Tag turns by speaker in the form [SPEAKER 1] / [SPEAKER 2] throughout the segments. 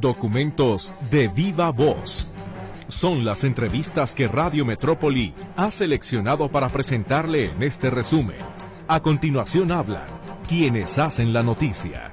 [SPEAKER 1] Documentos de viva voz. Son las entrevistas que Radio Metrópoli ha seleccionado para presentarle en este resumen. A continuación hablan quienes hacen la noticia.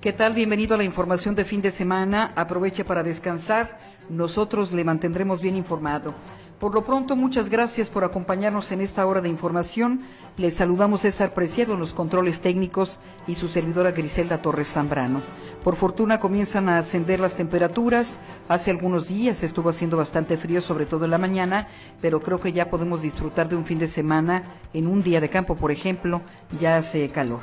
[SPEAKER 2] ¿Qué tal? Bienvenido a la información de fin de semana. Aproveche para descansar. Nosotros le mantendremos bien informado. Por lo pronto, muchas gracias por acompañarnos en esta hora de información. Les saludamos César Preciado en los controles técnicos y su servidora Griselda Torres Zambrano. Por fortuna comienzan a ascender las temperaturas. Hace algunos días estuvo haciendo bastante frío, sobre todo en la mañana, pero creo que ya podemos disfrutar de un fin de semana. En un día de campo, por ejemplo, ya hace calor.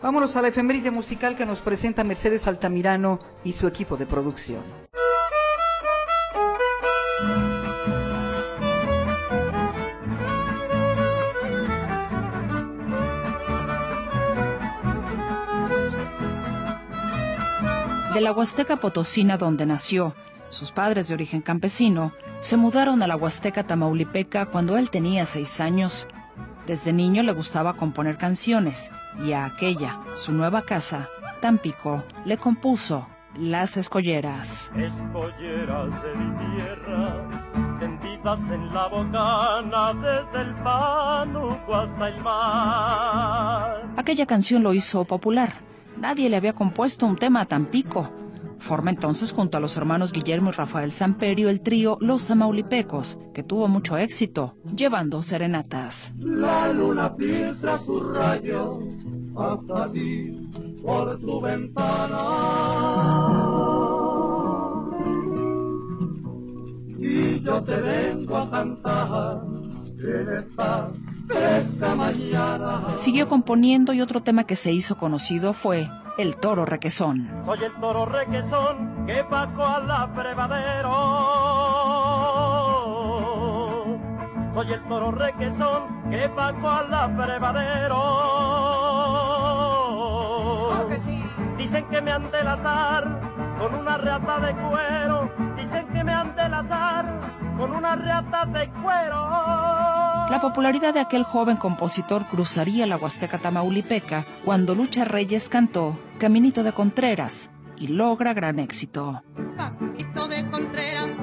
[SPEAKER 2] Vámonos a la efeméride musical que nos presenta Mercedes Altamirano y su equipo de producción.
[SPEAKER 3] De la Huasteca Potosina donde nació, sus padres de origen campesino se mudaron a la Huasteca Tamaulipeca cuando él tenía seis años. Desde niño le gustaba componer canciones y a aquella, su nueva casa, Tampico, le compuso Las Escolleras.
[SPEAKER 4] Escolleras de mi tierra, tendidas en la bocana desde el Pánuco hasta el mar.
[SPEAKER 3] Aquella canción lo hizo popular Nadie le había compuesto un tema a Tampico. Forma entonces junto a los hermanos Guillermo y Rafael Samperio el trío Los Tamaulipecos, que tuvo mucho éxito, llevando serenatas.
[SPEAKER 4] La luna filtra tu rayo hasta ti por tu ventana. Y yo te vengo a cantar en esta
[SPEAKER 3] Siguió componiendo y otro tema que se hizo conocido fue El Toro Requesón.
[SPEAKER 4] Soy el toro requesón que paco al abrevadero. Soy el toro requesón que paco al abrevadero. Dicen que me han de azar con una reata de cuero. Dicen que me han de azar con una reata de cuero.
[SPEAKER 3] La popularidad de aquel joven compositor cruzaría la Huasteca Tamaulipeca cuando Lucha Reyes cantó Caminito de Contreras y logra gran éxito.
[SPEAKER 5] Caminito de Contreras,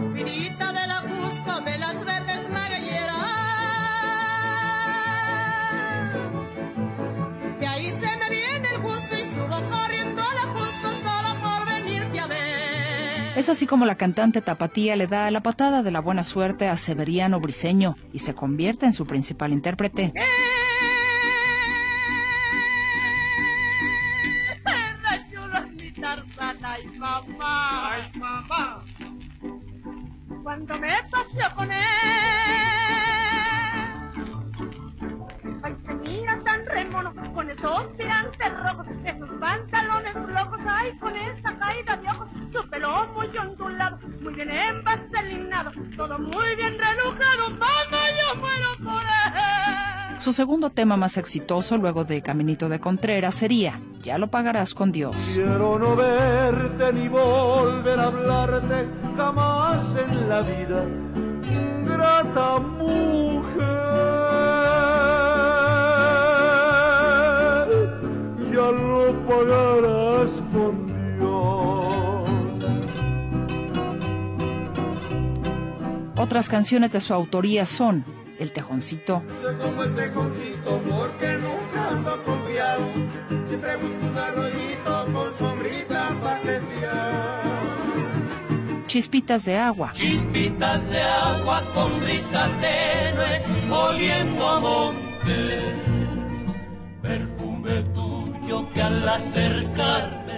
[SPEAKER 3] Es así como la cantante Tapatía le da la patada de la buena suerte a Severiano Briseño y se convierte en su principal intérprete.
[SPEAKER 5] Cuando me paseo con él, ay, se mira tan remono, con esos tirantes rojos, pantalones locos, ay, con esa caída de ojos, su pelo muy ondulado, muy bien envaselinado, todo muy bien relujado, mamá, yo muero por él.
[SPEAKER 3] Su segundo tema más exitoso luego de Caminito de Contreras sería Ya lo pagarás con Dios.
[SPEAKER 4] Quiero no verte ni volver a hablarte jamás en la vida, grata mujer. Ya lo pagarás con Dios.
[SPEAKER 3] Otras canciones de su autoría son El Tejoncito,
[SPEAKER 4] Soy como el tejoncito porque nunca ando confiado. Siempre busco un arroyito con sombrita para setear.
[SPEAKER 3] Chispitas de Agua,
[SPEAKER 4] Chispitas de agua con brisa tenue, oliendo a monte. Tuyo que al acercarme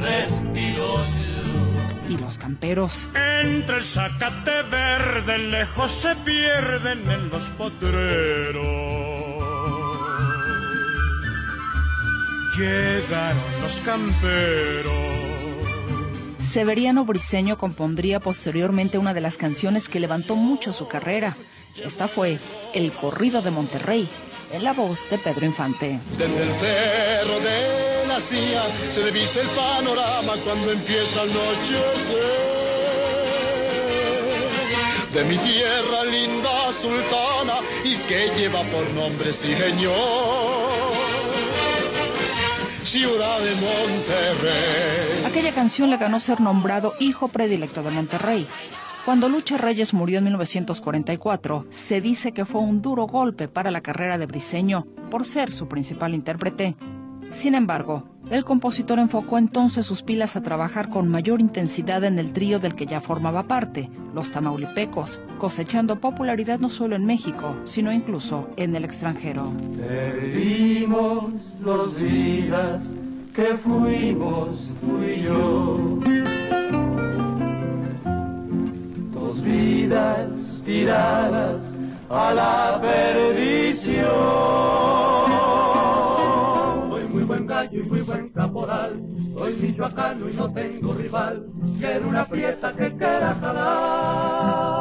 [SPEAKER 4] respiro yo.
[SPEAKER 3] y Los Camperos.
[SPEAKER 6] Entre el zacate verde lejos se pierden en los potreros. Llegaron los camperos.
[SPEAKER 3] Severiano Briseño compondría posteriormente una de las canciones que levantó mucho su carrera. Esta fue El Corrido de Monterrey, en la voz de Pedro Infante.
[SPEAKER 7] Desde el cerro de la silla se divisa el panorama cuando empieza el anochecer. De mi tierra linda sultana y que lleva por nombre sí señor. ciudad de Monterrey.
[SPEAKER 3] Aquella canción le ganó ser nombrado hijo predilecto de Monterrey. Cuando Lucha Reyes murió en 1944, se dice que fue un duro golpe para la carrera de Briseño por ser su principal intérprete. Sin embargo, el compositor enfocó entonces sus pilas a trabajar con mayor intensidad en el trío del que ya formaba parte, los Tamaulipecos, cosechando popularidad no solo en México, sino incluso en el extranjero.
[SPEAKER 8] Perdimos dos vidas que fuimos yo. Vidas tiradas a la perdición. Soy muy buen gallo y muy buen caporal. Soy michoacano y no tengo rival. Quiero una fiesta que quiera jalar.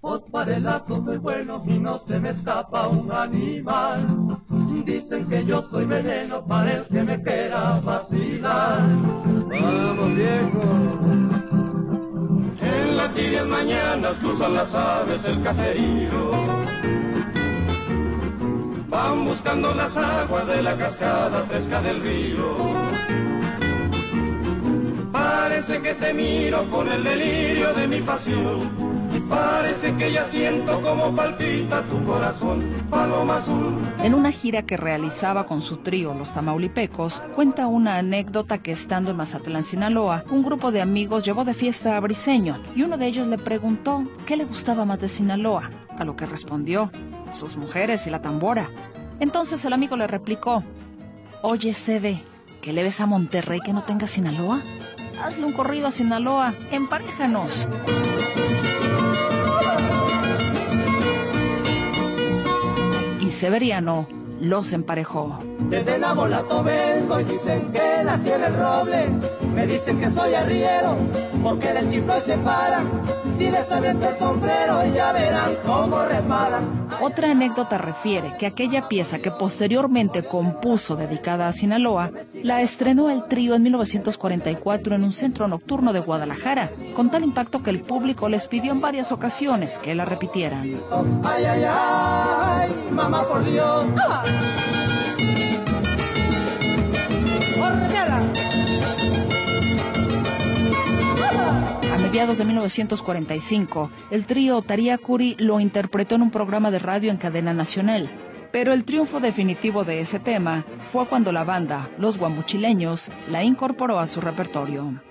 [SPEAKER 8] Os para el lazo soy bueno y no se me escapa un animal. Dicen que yo soy veneno para el que me quiera vacilar. Vamos viejo. Tibias mañanas cruzan las aves el caserío. Van buscando las aguas de la cascada fresca del río. Parece que te miro con el delirio de mi pasión. Parece que ya siento palpita tu corazón, paloma azul.
[SPEAKER 3] En una gira que realizaba con su trío Los Tamaulipecos, cuenta una anécdota que estando en Mazatlán, Sinaloa, un grupo de amigos llevó de fiesta a Briseño y uno de ellos le preguntó qué le gustaba más de Sinaloa, a lo que respondió, sus mujeres y la tambora. Entonces el amigo le replicó, oye, Sebe, ¿qué le ves a Monterrey que no tenga Sinaloa? Hazle un corrido a Sinaloa, emparéjanos. Severiano los emparejó.
[SPEAKER 8] Desde Nabolato vengo y dicen que nací en el roble. Me dicen que soy arriero, porque del chiflo se paran. Si les aviento el sombrero, ya verán cómo reparan.
[SPEAKER 3] Otra anécdota refiere que aquella pieza que posteriormente compuso dedicada a Sinaloa, la estrenó el trío en 1944 en un centro nocturno de Guadalajara, con tal impacto que el público les pidió en varias ocasiones que la repitieran.
[SPEAKER 8] Ay, ay, ay, mamá por Dios.
[SPEAKER 3] Mediados de 1945, el trío Tariacuri lo interpretó en un programa de radio en cadena nacional. Pero el triunfo definitivo de ese tema fue cuando la banda, los guamuchileños, la incorporó a su repertorio.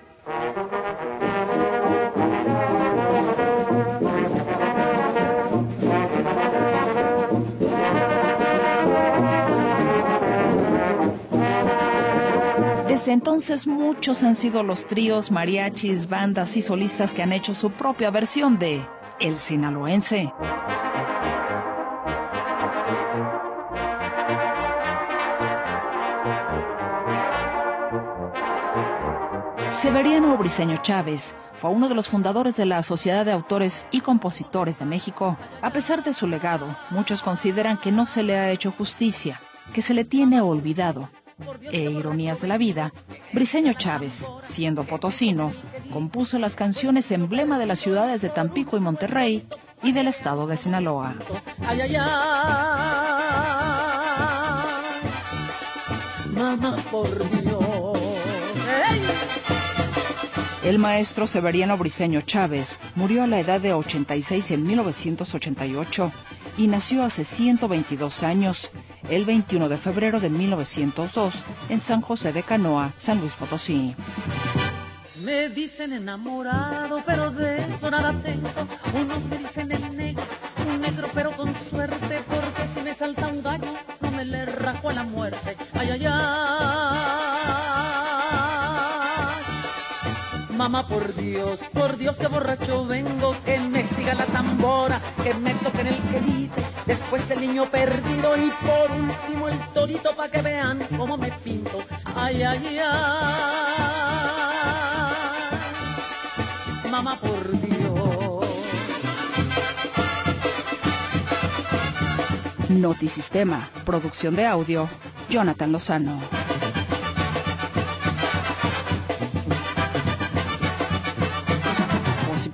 [SPEAKER 3] Desde entonces muchos han sido los tríos, mariachis, bandas y solistas que han hecho su propia versión de El Sinaloense. Severiano Briceño Chávez fue uno de los fundadores de la Sociedad de Autores y Compositores de México. A pesar de su legado, muchos consideran que no se le ha hecho justicia, que se le tiene olvidado e ironías de la vida, Briceño Chávez, siendo potosino, compuso las canciones emblema de las ciudades de Tampico y Monterrey y del estado de Sinaloa.
[SPEAKER 8] Ay, ay, ay. Mamá por Dios.
[SPEAKER 3] El maestro Severiano Briceño Chávez murió a la edad de 86 en 1988 y nació hace 122 años, el 21 de febrero de 1902, en San José de Canoa, San Luis Potosí.
[SPEAKER 9] Me dicen enamorado, pero de eso nada tengo. Unos me dicen el negro, un negro pero con suerte, porque si me salta un gallo, no me le rajo a la muerte. Ay, ay, ay. Mamá, por Dios, por Dios, que borracho vengo, que me siga la tambora, que me toque en el quelite, después el niño perdido y por último el torito para que vean cómo me pinto. Ay, ay, ay. Mamá, por Dios.
[SPEAKER 3] Notisistema, producción de audio, Jonathan Lozano.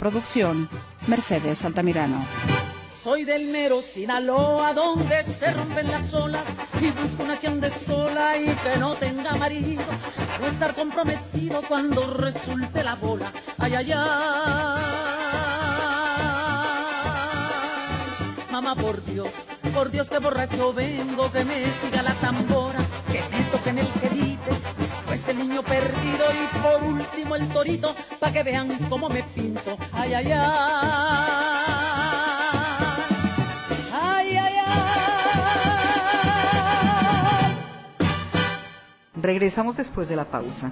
[SPEAKER 3] Producción, Mercedes Altamirano.
[SPEAKER 9] soy del mero Sinaloa, donde se rompen las olas y busco una que ande sola y que no tenga marido, no estar comprometido cuando resulte la bola. Ay, ay, ay. Mamá, por Dios, por Dios que borracho vengo, que me siga la tambora, que me toquen el querite, después el niño perdido y por último el torito, pa' que vean cómo me pinto. Ay, ay, ay.
[SPEAKER 2] Regresamos después de la pausa.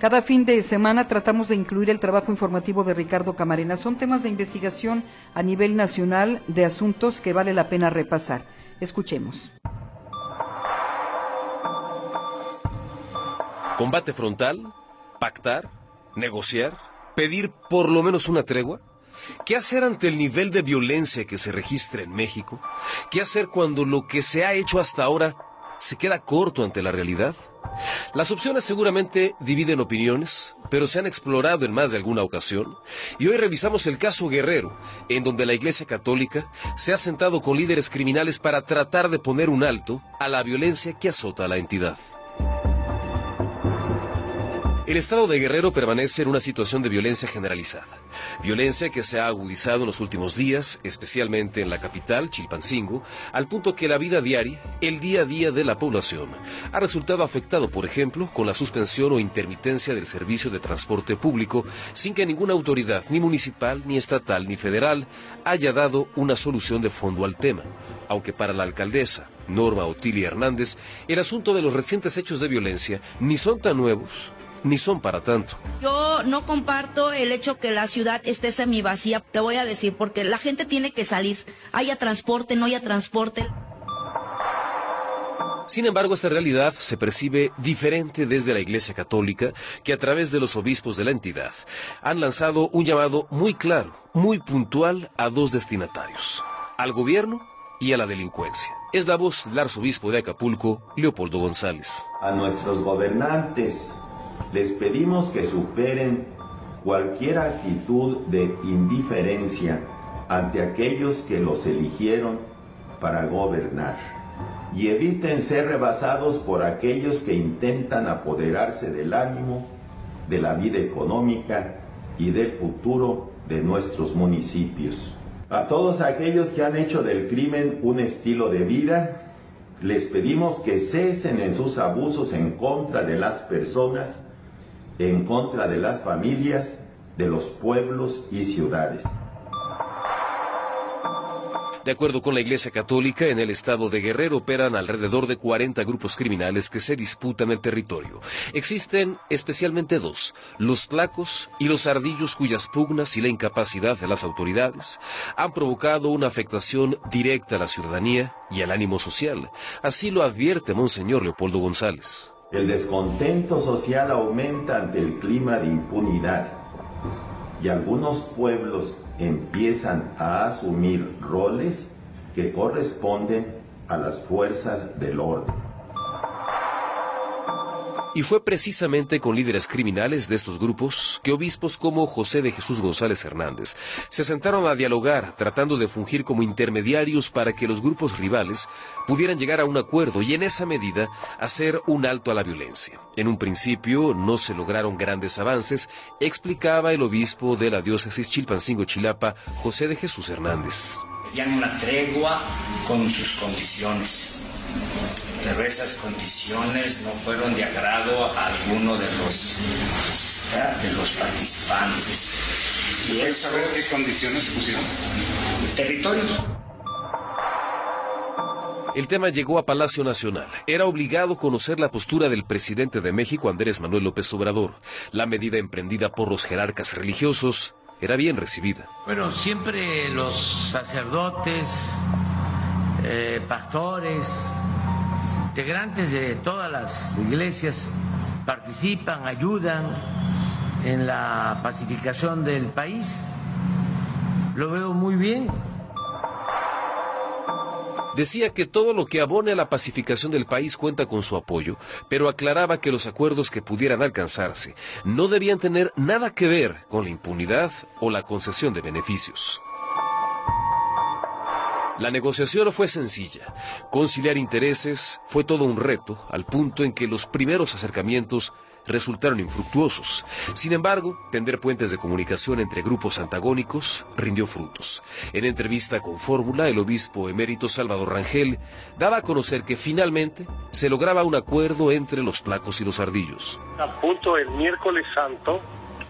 [SPEAKER 2] Cada fin de semana tratamos de incluir el trabajo informativo de Ricardo Camarena. Son temas de investigación a nivel nacional de asuntos que vale la pena repasar. Escuchemos.
[SPEAKER 10] Combate frontal, pactar, negociar, pedir por lo menos una tregua. ¿Qué hacer ante el nivel de violencia que se registra en México? ¿Qué hacer cuando lo que se ha hecho hasta ahora se queda corto ante la realidad? Las opciones seguramente dividen opiniones, pero se han explorado en más de alguna ocasión, y hoy revisamos el caso Guerrero, en donde la Iglesia Católica se ha sentado con líderes criminales para tratar de poner un alto a la violencia que azota a la entidad. El estado de Guerrero permanece en una situación de violencia generalizada. Violencia que se ha agudizado en los últimos días, especialmente en la capital, Chilpancingo, al punto que la vida diaria, el día a día de la población, ha resultado afectado, por ejemplo, con la suspensión o intermitencia del servicio de transporte público, sin que ninguna autoridad, ni municipal, ni estatal, ni federal, haya dado una solución de fondo al tema. Aunque para la alcaldesa, Norma Otilia Hernández, el asunto de los recientes hechos de violencia ni son tan nuevos ni son para tanto.
[SPEAKER 11] Yo no comparto el hecho que la ciudad esté semivacía, te voy a decir, porque la gente tiene que salir, haya transporte, no haya transporte.
[SPEAKER 10] Sin embargo, esta realidad se percibe diferente desde la Iglesia Católica, que a través de los obispos de la entidad han lanzado un llamado muy claro, muy puntual a dos destinatarios, al gobierno y a la delincuencia. Es la voz del arzobispo de Acapulco, Leopoldo González.
[SPEAKER 12] A nuestros gobernantes les pedimos que superen cualquier actitud de indiferencia ante aquellos que los eligieron para gobernar y eviten ser rebasados por aquellos que intentan apoderarse del ánimo, de la vida económica y del futuro de nuestros municipios. A todos aquellos que han hecho del crimen un estilo de vida, les pedimos que cesen en sus abusos en contra de las personas en contra de las familias, de los pueblos y ciudades.
[SPEAKER 10] De acuerdo con la Iglesia Católica, en el estado de Guerrero operan alrededor de 40 grupos criminales que se disputan el territorio. Existen especialmente dos, los tlacos y los ardillos cuyas pugnas y la incapacidad de las autoridades han provocado una afectación directa a la ciudadanía y al ánimo social. Así lo advierte Monseñor Leopoldo González.
[SPEAKER 12] El descontento social aumenta ante el clima de impunidad y algunos pueblos empiezan a asumir roles que corresponden a las fuerzas del orden.
[SPEAKER 10] Y fue precisamente con líderes criminales de estos grupos que obispos como José de Jesús González Hernández se sentaron a dialogar tratando de fungir como intermediarios para que los grupos rivales pudieran llegar a un acuerdo y en esa medida hacer un alto a la violencia. En un principio no se lograron grandes avances, explicaba el obispo de la diócesis Chilpancingo Chilapa, José de Jesús Hernández.
[SPEAKER 13] Con sus condiciones pero esas condiciones no fueron de agrado a alguno de los, de los participantes.
[SPEAKER 14] ¿Y saber qué condiciones pusieron?
[SPEAKER 13] Territorios.
[SPEAKER 10] El tema llegó a Palacio Nacional. Era obligado conocer la postura del presidente de México, Andrés Manuel López Obrador. La medida emprendida por los jerarcas religiosos era bien recibida.
[SPEAKER 15] Bueno, siempre los sacerdotes, eh, pastores, integrantes de todas las iglesias participan, ayudan en la pacificación del país. Lo veo muy bien.
[SPEAKER 10] Decía que todo lo que abone a la pacificación del país cuenta con su apoyo, pero aclaraba que los acuerdos que pudieran alcanzarse no debían tener nada que ver con la impunidad o la concesión de beneficios. La negociación no fue sencilla. Conciliar intereses fue todo un reto, al punto en que los primeros acercamientos resultaron infructuosos. Sin embargo, tender puentes de comunicación entre grupos antagónicos rindió frutos. En entrevista con Fórmula, el obispo emérito Salvador Rangel daba a conocer que finalmente se lograba un acuerdo entre los tlacos y los ardillos.
[SPEAKER 16] A punto el miércoles santo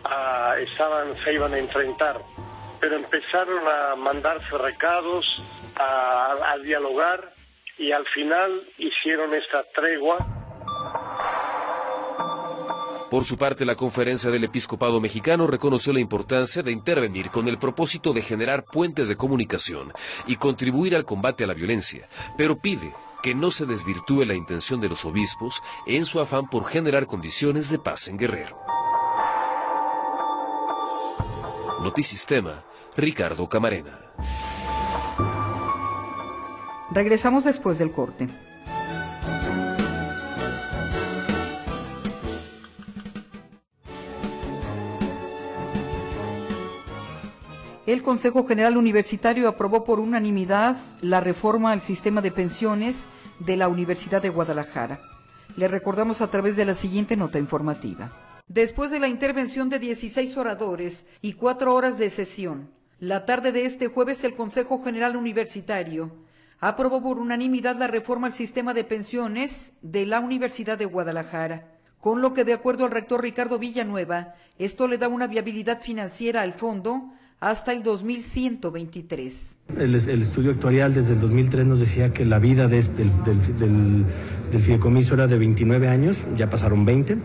[SPEAKER 16] ah, estaban, se iban a enfrentar, pero empezaron a mandarse recados, a, dialogar y al final hicieron esta tregua.
[SPEAKER 10] Por su parte, la conferencia del episcopado mexicano reconoció la importancia de intervenir con el propósito de generar puentes de comunicación y contribuir al combate a la violencia, pero pide que no se desvirtúe la intención de los obispos en su afán por generar condiciones de paz en Guerrero. Notisistema, Ricardo Camarena.
[SPEAKER 2] Regresamos después del corte. El Consejo General Universitario aprobó por unanimidad la reforma al sistema de pensiones de la Universidad de Guadalajara. Le recordamos a través de la siguiente nota informativa. Después de la intervención de 16 oradores y cuatro horas de sesión, la tarde de este jueves el Consejo General Universitario aprobó por unanimidad la reforma al sistema de pensiones de la Universidad de Guadalajara, con lo que de acuerdo al rector Ricardo Villanueva, esto le da una viabilidad financiera al fondo hasta el 2123.
[SPEAKER 17] El, el estudio actuarial desde el 2003 nos decía que la vida de este, del, del, del, fideicomiso era de 29 años, ya pasaron 20.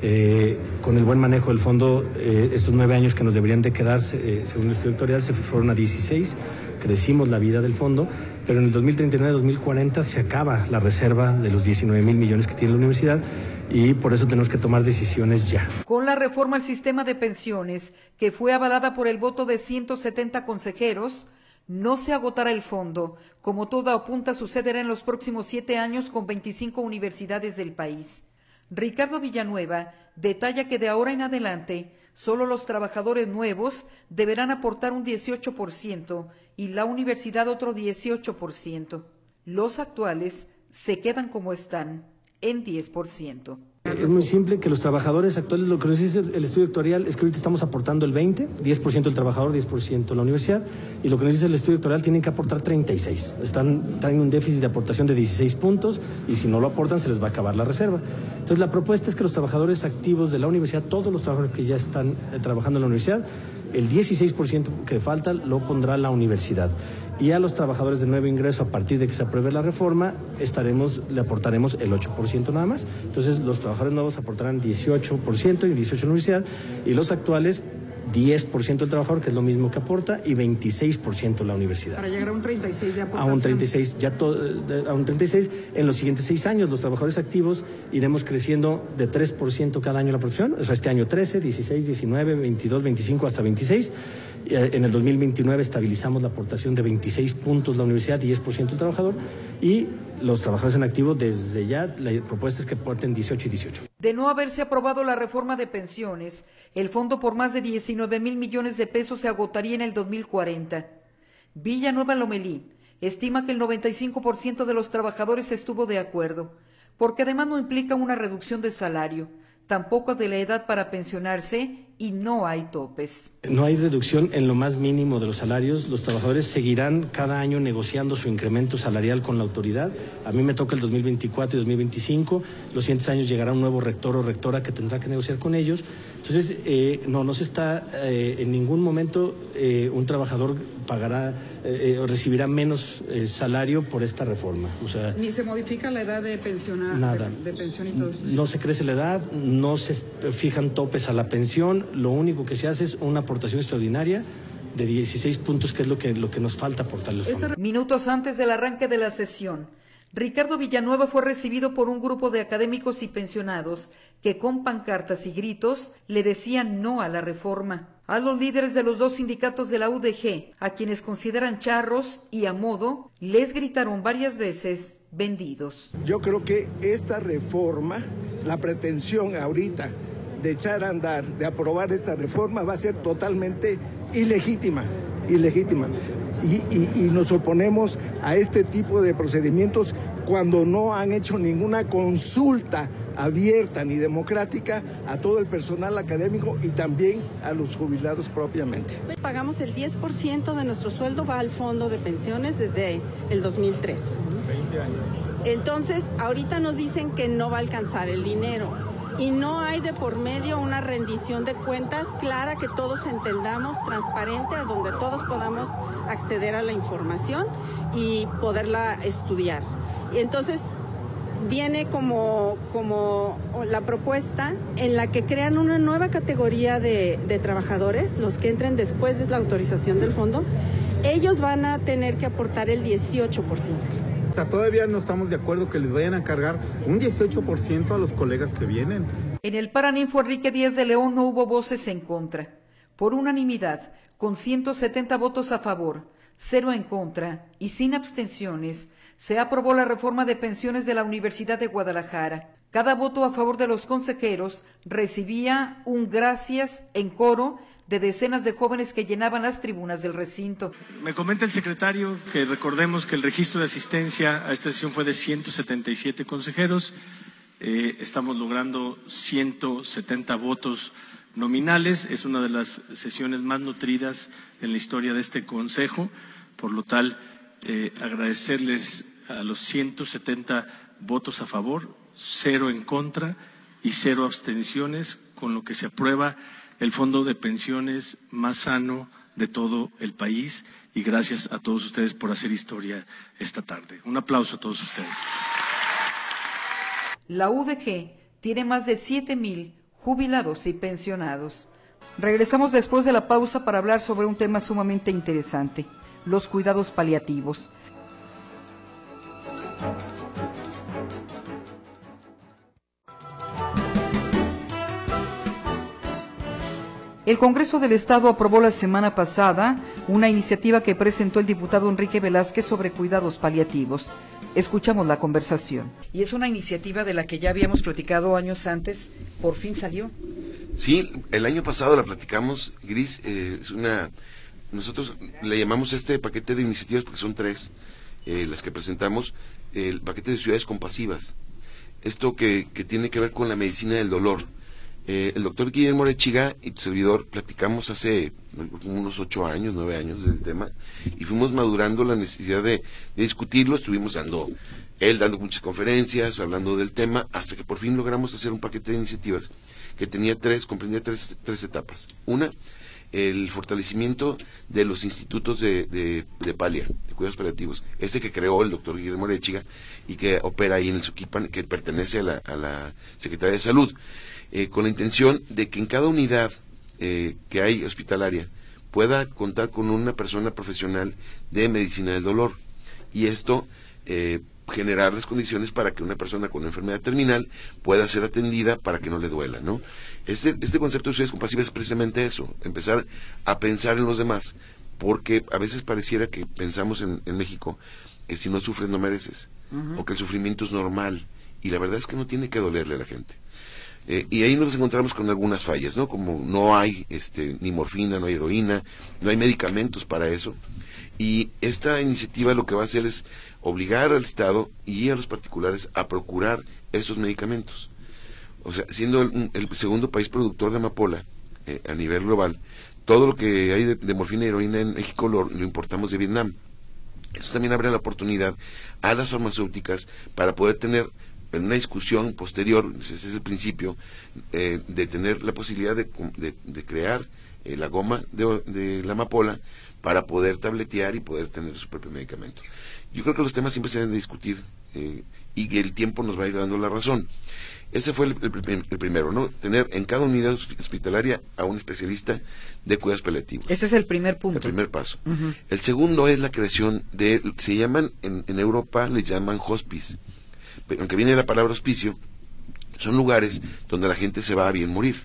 [SPEAKER 17] Eh, con el buen manejo del fondo, eh, estos nueve años que nos deberían de quedarse, eh, según el estudio actuarial, se fueron a 16, crecimos la vida del fondo, pero en el 2039-2040 se acaba la reserva de los 19 mil millones que tiene la universidad y por eso tenemos que tomar decisiones ya.
[SPEAKER 2] Con la reforma al sistema de pensiones, que fue avalada por el voto de 170 consejeros, no se agotará el fondo, como todo apunta sucederá en los próximos siete años con 25 universidades del país. Ricardo Villanueva detalla que de ahora en adelante solo los trabajadores nuevos deberán aportar un 18% y la universidad otro 18%. Los actuales se quedan como están en 10%.
[SPEAKER 17] Es muy simple que los trabajadores actuales, lo que nos dice el estudio actuarial es que ahorita estamos aportando el 20, 10% el trabajador, 10% la universidad, y lo que nos dice el estudio actuarial tienen que aportar 36. Están, traen un déficit de aportación de 16 puntos y si no lo aportan se les va a acabar la reserva. Entonces la propuesta es que los trabajadores activos de la universidad, todos los trabajadores que ya están eh, trabajando en la universidad, el 16% que falta lo pondrá la universidad y a los trabajadores de nuevo ingreso a partir de que se apruebe la reforma estaremos le aportaremos el 8% nada más. Entonces los trabajadores nuevos aportarán 18% y 18 la universidad y los actuales 10% el trabajador, que es lo mismo que aporta, y 26% la universidad.
[SPEAKER 2] Para llegar a un 36 de aportación.
[SPEAKER 17] A un 36, ya a un 36. En los siguientes seis años, los trabajadores activos iremos creciendo de 3% cada año la producción. O sea, este año 13, 16, 19, 22, 25 hasta 26. Eh, en el 2029 estabilizamos la aportación de 26 puntos la universidad, 10% el trabajador. Y los trabajadores en activo desde ya, la propuesta es que aporten 18 y 18.
[SPEAKER 2] De no haberse aprobado la reforma de pensiones, el fondo por más de 19 mil millones de pesos se agotaría en el 2040. Villanueva Lomelí estima que el 95% de los trabajadores estuvo de acuerdo, porque además no implica una reducción de salario, tampoco de la edad para pensionarse y no hay topes.
[SPEAKER 17] No hay reducción en lo más mínimo de los salarios. Los trabajadores seguirán cada año negociando su incremento salarial con la autoridad. A mí me toca el 2024 y 2025. Los siguientes años llegará un nuevo rector o rectora que tendrá que negociar con ellos. Entonces, eh, no, no se está eh, en ningún momento eh, un trabajador pagará o recibirá menos salario por esta reforma.
[SPEAKER 2] O sea, Ni se modifica la edad de pensionar.
[SPEAKER 17] Nada.
[SPEAKER 2] De, pensión y
[SPEAKER 17] todo No se crece la edad, no se fijan topes a la pensión lo único que se hace es una aportación extraordinaria de 16 puntos, que es lo que, lo que nos falta aportarle
[SPEAKER 2] Minutos antes del arranque de la sesión, Ricardo Villanueva fue recibido por un grupo de académicos y pensionados que con pancartas y gritos le decían no a la reforma. A los líderes de los dos sindicatos de la UDG, a quienes consideran charros y a modo, les gritaron varias veces vendidos.
[SPEAKER 18] Yo creo que esta reforma, la pretensión ahorita de echar a andar, de aprobar esta reforma, va a ser totalmente ilegítima, ilegítima y, nos oponemos a este tipo de procedimientos cuando no han hecho ninguna consulta abierta ni democrática a todo el personal académico y también a los jubilados propiamente.
[SPEAKER 19] Pagamos el 10% de nuestro sueldo va al fondo de pensiones desde el 2003. 20 años. Entonces, ahorita nos dicen que no va a alcanzar el dinero y no hay de por medio una rendición de cuentas clara que todos entendamos, transparente, a donde todos podamos acceder a la información y poderla estudiar. Y entonces viene como, como la propuesta en la que crean una nueva categoría de, de trabajadores, los que entren después de la autorización del fondo, ellos van a tener que aportar el 18%
[SPEAKER 20] todavía no estamos de acuerdo que les vayan a cargar un 18% a los colegas que vienen.
[SPEAKER 2] En el Paraninfo Enrique Díaz de León no hubo voces en contra. Por unanimidad, con 170 votos a favor, cero en contra y sin abstenciones, se aprobó la reforma de pensiones de la Universidad de Guadalajara. Cada voto a favor de los consejeros recibía un gracias en coro de decenas de jóvenes que llenaban las tribunas del recinto.
[SPEAKER 21] Me comenta el secretario que recordemos que el registro de asistencia a esta sesión fue de 177 consejeros. Eh, estamos logrando 170 votos nominales. Es una de las sesiones más nutridas en la historia de este Consejo. Por lo tal, eh, agradecerles a los 170 votos a favor, cero en contra y cero abstenciones, con lo que se aprueba el fondo de pensiones más sano de todo el país y gracias a todos ustedes por hacer historia esta tarde. Un aplauso a todos ustedes.
[SPEAKER 2] La UDG tiene más de 7 mil jubilados y pensionados. Regresamos después de la pausa para hablar sobre un tema sumamente interesante, los cuidados paliativos. El Congreso del Estado aprobó la semana pasada una iniciativa que presentó el diputado Enrique Velázquez sobre cuidados paliativos. Escuchamos la conversación. Y es una iniciativa de la que ya habíamos platicado años antes, por fin salió.
[SPEAKER 22] Sí, el año pasado la platicamos, Gris, eh, es una... Nosotros le llamamos este paquete de iniciativas porque son tres eh, las que presentamos, el paquete de ciudades compasivas. Esto que, que tiene que ver con la medicina del dolor eh, el doctor Guillermo Rechiga y tu servidor platicamos hace unos ocho años, nueve años del tema y fuimos madurando la necesidad de, discutirlo. Estuvimos dando, él dando muchas conferencias, hablando del tema, hasta que por fin logramos hacer un paquete de iniciativas que tenía tres, comprendía tres, tres etapas. Una, el fortalecimiento de los institutos de, de, palia, de cuidados paliativos, ese que creó el doctor Guillermo Rechiga y que opera ahí en el Suquipan, que pertenece a la, a la Secretaría de Salud. Eh, con la intención de que en cada unidad eh, que hay hospitalaria pueda contar con una persona profesional de medicina del dolor y esto eh, generar las condiciones para que una persona con una enfermedad terminal pueda ser atendida para que no le duela, ¿no? Este, este concepto de ciudades compasivas es precisamente eso, empezar a pensar en los demás, porque a veces pareciera que pensamos en, México que si no sufres no mereces, o que el sufrimiento es normal, y la verdad es que no tiene que dolerle a la gente. Eh, y ahí nos encontramos con algunas fallas, ¿no? Como no hay este, ni morfina, no hay heroína, no hay medicamentos para eso. Y esta iniciativa lo que va a hacer es obligar al Estado y a los particulares a procurar esos medicamentos. O sea, siendo el, segundo país productor de amapola eh, a nivel global, todo lo que hay de, morfina y heroína en México lo importamos de Vietnam. Eso también abre la oportunidad a las farmacéuticas para poder tener en una discusión posterior, ese es el principio, eh, de tener la posibilidad de, de, crear eh, la goma de, la amapola para poder tabletear y poder tener su propio medicamento. Yo creo que los temas siempre se deben de discutir eh, y que el tiempo nos va a ir dando la razón. Ese fue el, el, primero, ¿no? Tener en cada unidad hospitalaria a un especialista de cuidados paliativos.
[SPEAKER 2] Ese es el primer punto.
[SPEAKER 22] El primer paso. El segundo es la creación de, se llaman, en, en Europa le llaman hospice. Pero, aunque viene la palabra hospicio, son lugares donde la gente se va a bien morir.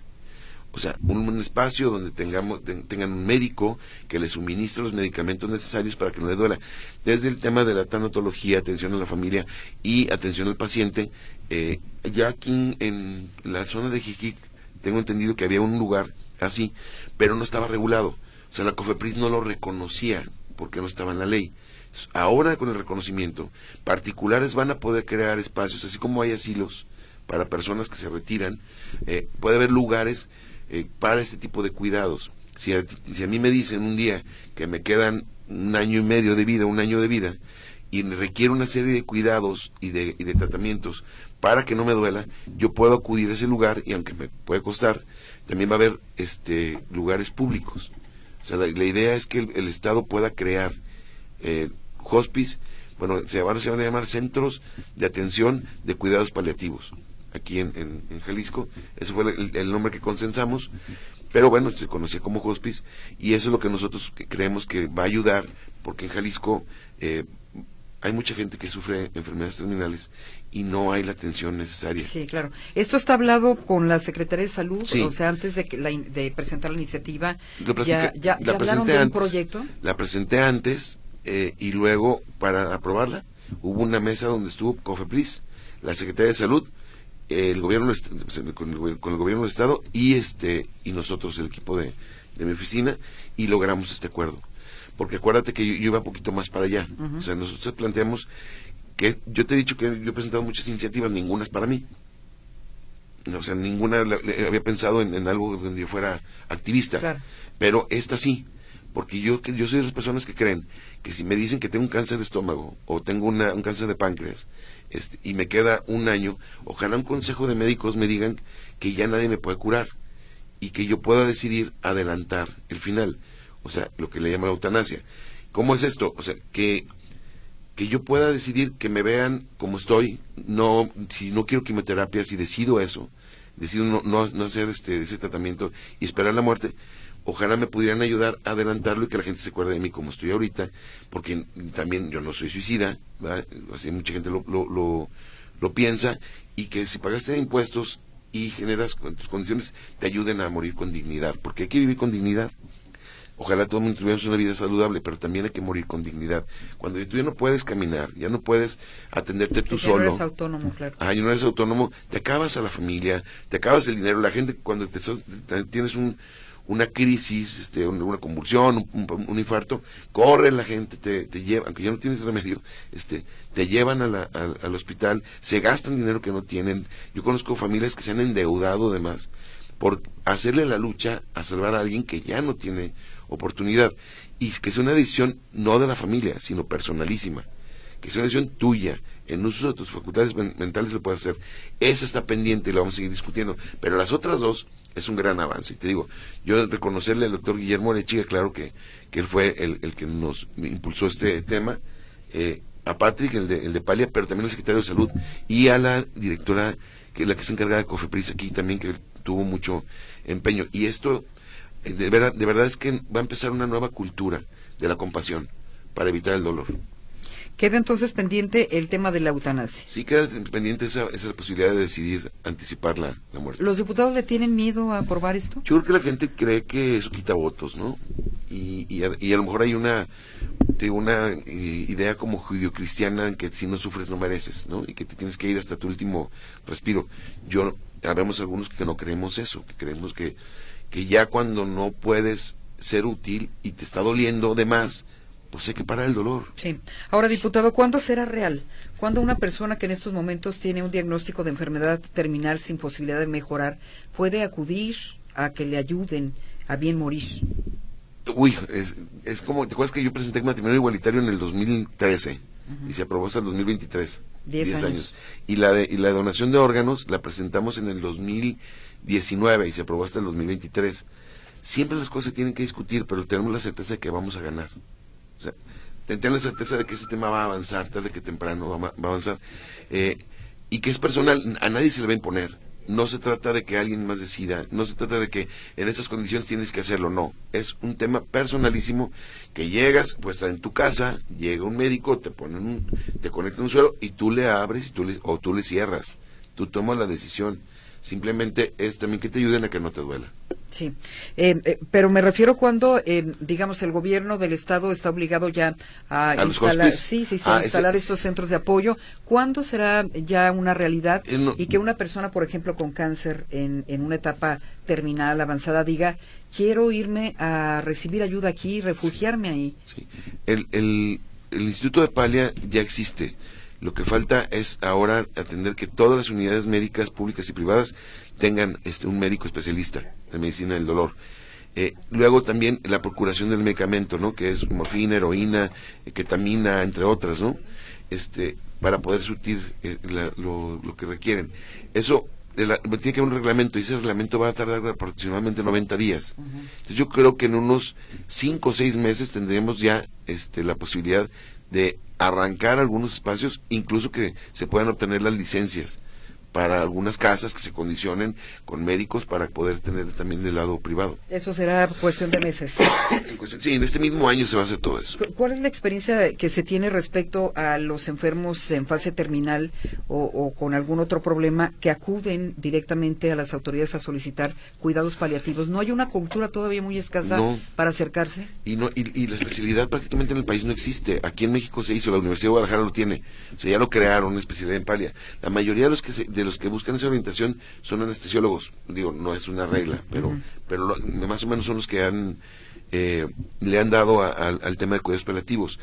[SPEAKER 22] O sea, un, espacio donde tengamos, tengan un médico que le suministre los medicamentos necesarios para que no le duela. Desde el tema de la tanatología, atención a la familia y atención al paciente, eh, ya aquí en la zona de Jiquic tengo entendido que había un lugar así, pero no estaba regulado. O sea, la COFEPRIS no lo reconocía porque no estaba en la ley. Ahora con el reconocimiento, particulares van a poder crear espacios, así como hay asilos para personas que se retiran, eh, puede haber lugares eh, para este tipo de cuidados. Si a, si a mí me dicen un día que me quedan un año y medio de vida, un año de vida, y requiere una serie de cuidados y de, y de tratamientos para que no me duela, yo puedo acudir a ese lugar y aunque me puede costar, también va a haber este, lugares públicos. O sea, la, idea es que el, Estado pueda crear eh, hospice, bueno, se van, se van, a llamar centros de atención de cuidados paliativos, aquí en, en, Jalisco. Ese fue el, nombre que consensamos, pero bueno, se conocía como hospice y eso es lo que nosotros creemos que va a ayudar, porque en Jalisco eh, hay mucha gente que sufre enfermedades terminales y no hay la atención necesaria.
[SPEAKER 2] Sí, claro. Esto está hablado con la Secretaría de Salud, o sea, antes de, que de presentar la iniciativa, ¿ya, ya, hablaron de un proyecto?
[SPEAKER 22] La presenté antes eh, y luego, para aprobarla, hubo una mesa donde estuvo COFEPRIS, la Secretaría de Salud, el gobierno con el, con el gobierno del Estado y este y nosotros, el equipo de, de mi oficina, y logramos este acuerdo porque acuérdate que yo, iba un poquito más para allá. O sea, nosotros planteamos que yo te he dicho que yo he presentado muchas iniciativas, ninguna es para mí. O sea, ninguna había pensado en, algo donde yo fuera activista. Pero esta sí, porque yo, yo soy de las personas que creen que si me dicen que tengo un cáncer de estómago o tengo una, un cáncer de páncreas este, y me queda un año, ojalá un consejo de médicos me digan que ya nadie me puede curar y que yo pueda decidir adelantar el final o sea, lo que le llaman eutanasia. ¿Cómo es esto? O sea, que, que yo pueda decidir que me vean como estoy, no, si no quiero quimioterapia, si decido eso, decido no, no, hacer este, ese tratamiento y esperar la muerte, ojalá me pudieran ayudar a adelantarlo y que la gente se acuerde de mí como estoy ahorita, porque también yo no soy suicida, así mucha gente lo, lo, lo, lo, piensa, y que si pagaste impuestos y generas tus condiciones, te ayuden a morir con dignidad, porque hay que vivir con dignidad. Ojalá todo el mundo tuviera una vida saludable, pero también hay que morir con dignidad. Cuando tú ya no puedes caminar, ya no puedes atenderte tú solo.
[SPEAKER 2] No eres autónomo, claro.
[SPEAKER 22] Ah, no eres autónomo, te acabas a la familia, te acabas el dinero. La gente, cuando te, tienes un, una crisis, este, una convulsión, un, infarto, corre la gente, te, te lleva, aunque ya no tienes remedio, este, te llevan al hospital, se gastan dinero que no tienen. Yo conozco familias que se han endeudado además por hacerle la lucha a salvar a alguien que ya no tiene oportunidad. Y que sea una decisión no de la familia, sino personalísima. Que sea una decisión tuya, en uso de tus facultades mentales lo puedes hacer. Esa está pendiente y la vamos a seguir discutiendo. Pero las otras dos es un gran avance. Y te digo, yo reconocerle al doctor Guillermo Arechiga, claro que, que él fue el, el que nos impulsó este tema. Eh, a Patrick, el de, el de Palia, pero también al secretario de Salud, y a la directora, que la que se encarga de Cofepris aquí también, que tuvo mucho empeño. Y esto de verdad, de verdad es que va a empezar una nueva cultura de la compasión para evitar el dolor.
[SPEAKER 2] Queda entonces pendiente el tema de la eutanasia.
[SPEAKER 22] Sí, queda pendiente esa, esa posibilidad de decidir anticipar la, muerte.
[SPEAKER 2] ¿Los diputados le tienen miedo a aprobar esto?
[SPEAKER 22] Yo creo que la gente cree que eso quita votos, ¿no? Y, y, a, lo mejor hay una, una eh, idea como judio-cristiana en que si no sufres no mereces, ¿no? Y que te tienes que ir hasta tu último respiro. Yo, habemos algunos que no creemos eso, que creemos que que ya cuando no puedes ser útil y te está doliendo de más, pues hay que parar el dolor.
[SPEAKER 2] Sí. Ahora, diputado, ¿cuándo será real? ¿Cuándo una persona que en estos momentos tiene un diagnóstico de enfermedad terminal sin posibilidad de mejorar puede acudir a que le ayuden a bien morir?
[SPEAKER 22] Uy, es, es como, ¿te acuerdas que yo presenté matrimonio igualitario en el 2013 y se aprobó hasta el 2023?
[SPEAKER 2] Diez, años.
[SPEAKER 22] Y la, de, y la donación de órganos la presentamos en el 2000 19 y se aprobó hasta el 2023. Siempre las cosas se tienen que discutir, pero tenemos la certeza de que vamos a ganar. O sea, ten, la certeza de que ese tema va a avanzar, tarde que temprano va, va a avanzar, eh, y que es personal, a nadie se le va a imponer. No se trata de que alguien más decida, no se trata de que en estas condiciones tienes que hacerlo, no. Es un tema personalísimo que llegas, pues está en tu casa, llega un médico, te pone un, te conecta un suelo y tú le abres y tú le, o tú le cierras. Tú tomas la decisión. Simplemente es también que te ayuden a que no te duela.
[SPEAKER 2] Sí, eh, eh, pero me refiero cuando, eh, digamos, el gobierno del estado está obligado ya a,
[SPEAKER 22] ¿A los
[SPEAKER 2] instalar, sí, sí, sí,
[SPEAKER 22] Ah,
[SPEAKER 2] a instalar
[SPEAKER 22] ese-
[SPEAKER 2] estos centros de apoyo. ¿Cuándo será ya una realidad
[SPEAKER 22] Eh, no-
[SPEAKER 2] y que una persona, por ejemplo, con cáncer en, en una etapa terminal avanzada diga, quiero irme a recibir ayuda aquí, refugiarme ahí?
[SPEAKER 22] El, el, el Instituto de Palia ya existe. Lo que falta es ahora atender que todas las unidades médicas públicas y privadas tengan este, un médico especialista en medicina del dolor. Eh, luego también la procuración del medicamento, ¿no? Que es morfina, heroína, ketamina, entre otras, ¿no? Este, para poder surtir eh, la- lo, lo que requieren. Eso tiene que haber un reglamento y ese reglamento va a tardar aproximadamente 90 días. Entonces yo creo que en unos 5 o 6 meses tendremos ya este, la posibilidad de arrancar algunos espacios, incluso que se puedan obtener las licencias para algunas casas que se condicionen con médicos para poder tener también el lado privado.
[SPEAKER 2] Eso será cuestión de meses.
[SPEAKER 22] Sí, en este mismo año se va a hacer todo eso.
[SPEAKER 2] ¿Cu- ¿Cuál es la experiencia que se tiene respecto a los enfermos en fase terminal o, o con algún otro problema que acuden directamente a las autoridades a solicitar cuidados paliativos? ¿No hay una cultura todavía muy escasa
[SPEAKER 22] No.
[SPEAKER 2] para acercarse?
[SPEAKER 22] Y, no, y, y la especialidad prácticamente en el país no existe. Aquí en México se hizo, la Universidad de Guadalajara lo tiene. O sea, ya lo crearon, una especialidad en palia. La mayoría de los que, se- de los que buscan esa orientación son anestesiólogos. Digo, no es una regla, pero, pero lo- más o menos son los que han, eh, le han dado a- al- al tema de cuidados paliativos.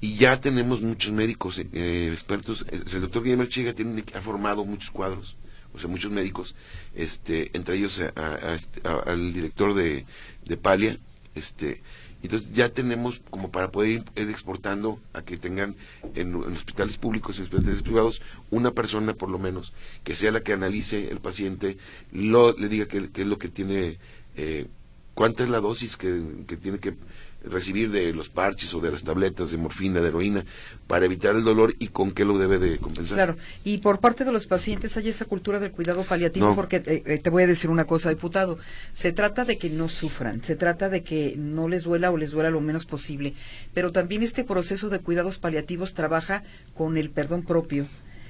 [SPEAKER 22] Y ya tenemos muchos médicos eh, expertos. Eh, El doctor Guillermo Chiga tiene, ha formado muchos cuadros, o sea, muchos médicos, este, entre ellos a este- a- al director de, de Palia, este, entonces ya tenemos como para poder ir, exportando a que tengan en, hospitales públicos y hospitales privados una persona por lo menos que sea la que analice el paciente, lo, le diga qué qué es lo que tiene, eh, cuánta es la dosis que, que tiene que recibir de los parches o de las tabletas de morfina, de heroína, para evitar el dolor y con qué lo debe de compensar.
[SPEAKER 2] Claro, y por parte de los pacientes hay esa cultura del cuidado paliativo
[SPEAKER 22] No.
[SPEAKER 2] porque eh, eh, te voy a decir una cosa, diputado, se trata de que no sufran, se trata de que no les duela o les duela lo menos posible, pero también este proceso de cuidados paliativos trabaja con el perdón propio,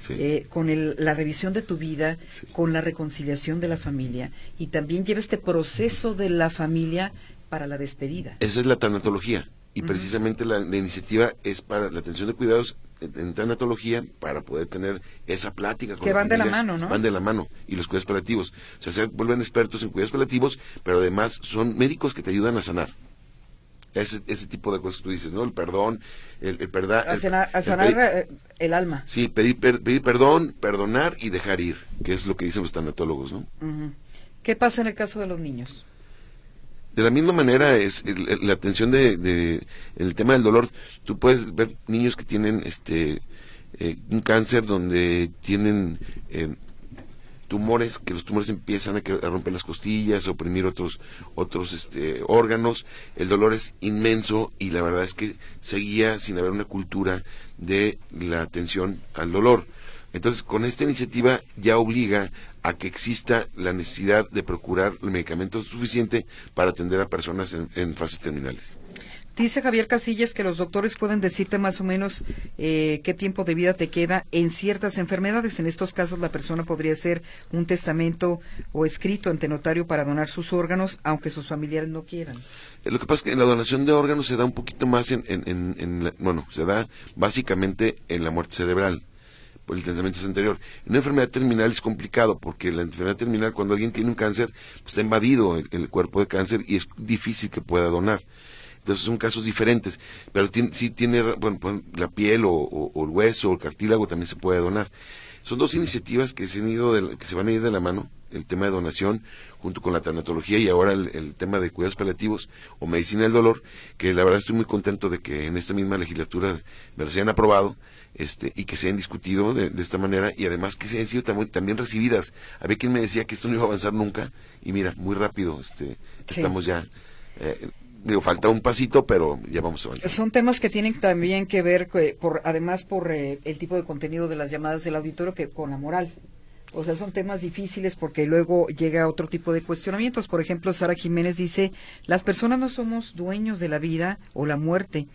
[SPEAKER 2] eh, con el- la revisión de tu vida, con la reconciliación de la familia y también lleva este proceso de la familia para la despedida.
[SPEAKER 22] Esa es la tanatología. Y precisamente la, la iniciativa es para la atención de cuidados en, en tanatología para poder tener esa plática. Con
[SPEAKER 2] Que van de la mano, ¿no?
[SPEAKER 22] Van de la mano. Y los cuidados paliativos. O sea, se vuelven expertos en cuidados paliativos, pero además son médicos que te ayudan a sanar. Ese, ese tipo de cosas que tú dices, ¿no? El perdón, el, el perda-
[SPEAKER 2] A sanar, a
[SPEAKER 22] el
[SPEAKER 2] sanar,
[SPEAKER 22] pedir-
[SPEAKER 2] eh, el alma.
[SPEAKER 22] Sí, pedir, per- pedir perdón, perdonar y dejar ir, que es lo que dicen los tanatólogos, ¿no?
[SPEAKER 2] ¿Qué pasa en el caso de los niños?
[SPEAKER 22] De la misma manera es el- la atención de, el tema del dolor. Tú puedes ver niños que tienen este eh, un cáncer donde tienen eh, tumores que los tumores empiezan a, a romper las costillas, a oprimir otros otros este, órganos. El dolor es inmenso y la verdad es que seguía sin haber una cultura de la atención al dolor. Entonces, con esta iniciativa ya obliga a que exista la necesidad de procurar el medicamento suficiente para atender a personas en, en fases terminales.
[SPEAKER 2] Dice Javier Casillas que los doctores pueden decirte más o menos eh, qué tiempo de vida te queda en ciertas enfermedades. En estos casos la persona podría hacer un testamento o escrito ante notario para donar sus órganos, aunque sus familiares no quieran.
[SPEAKER 22] Eh, Lo que pasa es que en la donación de órganos se da un poquito más en, en, en- en la- bueno, se da básicamente en la muerte cerebral, por el tratamiento es anterior. En una enfermedad terminal es complicado, porque la enfermedad terminal, cuando alguien tiene un cáncer, pues está invadido el, cuerpo de cáncer y es difícil que pueda donar. Entonces son casos diferentes, pero tiene, sí tiene, bueno, pues, la piel o, el hueso o el cartílago también se puede donar. Son dos iniciativas que se, han ido de que se van a ir de la mano, el tema de donación junto con la tanatología y ahora el, el tema de cuidados paliativos o medicina del dolor, que la verdad estoy muy contento de que en esta misma legislatura me las hayan aprobado este, y que se hayan discutido de, de esta manera y además que se hayan sido tam- también recibidas. Había quien me decía que esto no iba a avanzar nunca y mira, muy rápido este,
[SPEAKER 2] Sí.
[SPEAKER 22] estamos ya eh, digo, falta un pasito, pero ya vamos a avanzar.
[SPEAKER 2] Son temas que tienen también que ver, que- por, además, por eh, el tipo de contenido de las llamadas del auditorio que con la moral. O sea, son temas difíciles porque luego llega otro tipo de cuestionamientos. Por ejemplo, Sara Jiménez dice, las personas no somos dueños de la vida o la muerte.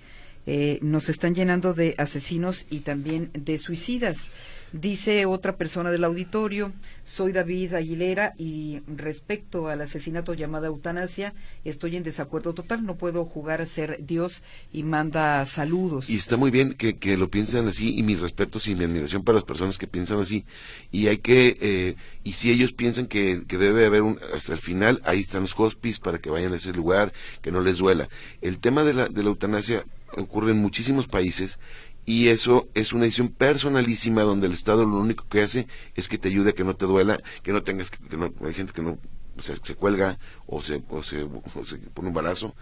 [SPEAKER 2] Eh, nos están llenando de asesinos y también de suicidas. Dice otra persona del auditorio, soy David Aguilera y respecto al asesinato llamada eutanasia, estoy en desacuerdo total, no puedo jugar a ser Dios y manda saludos.
[SPEAKER 22] Y está muy bien que, que lo piensen así y mis respetos y mi admiración para las personas que piensan así. Y hay que, eh, y si ellos piensan que, que debe haber un, hasta el final, ahí están los hospices para que vayan a ese lugar, que no les duela. El tema de la, de la eutanasia ocurre en muchísimos países y eso es una decisión personalísima donde el Estado lo único que hace es que te ayude a que no te duela, que no tengas que, que no, hay gente que no se, se cuelga o se, o se, o se pone un balazo.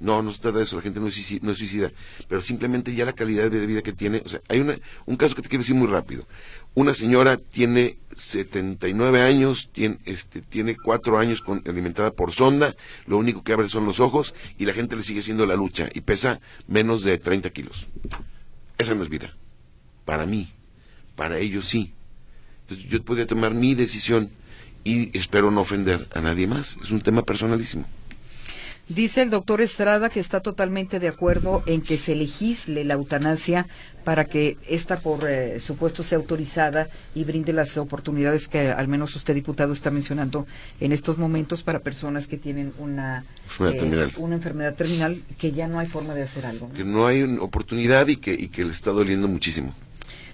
[SPEAKER 22] No, no se trata de eso, la gente no es, suicida, suicida, pero simplemente ya la calidad de vida que tiene, o sea, hay una, un caso que te quiero decir muy rápido. Una señora tiene 79 años, tiene, este, tiene cuatro años con, alimentada por sonda, lo único que abre son los ojos y la gente le sigue haciendo la lucha y pesa menos de 30 kilos. Esa no es vida. Para mí, para ellos sí. Entonces yo podría tomar mi decisión y espero no ofender a nadie más. Es un tema personalísimo.
[SPEAKER 2] Dice el doctor Estrada que está totalmente de acuerdo en que se legisle la eutanasia para que esta, por eh, supuesto, sea autorizada y brinde las oportunidades que al menos usted, diputado, está mencionando en estos momentos para personas que tienen una,
[SPEAKER 22] Enfermedad terminal.
[SPEAKER 2] una enfermedad terminal que ya no hay forma de hacer algo. ¿no?
[SPEAKER 22] Que no hay oportunidad y que, y que le está doliendo muchísimo.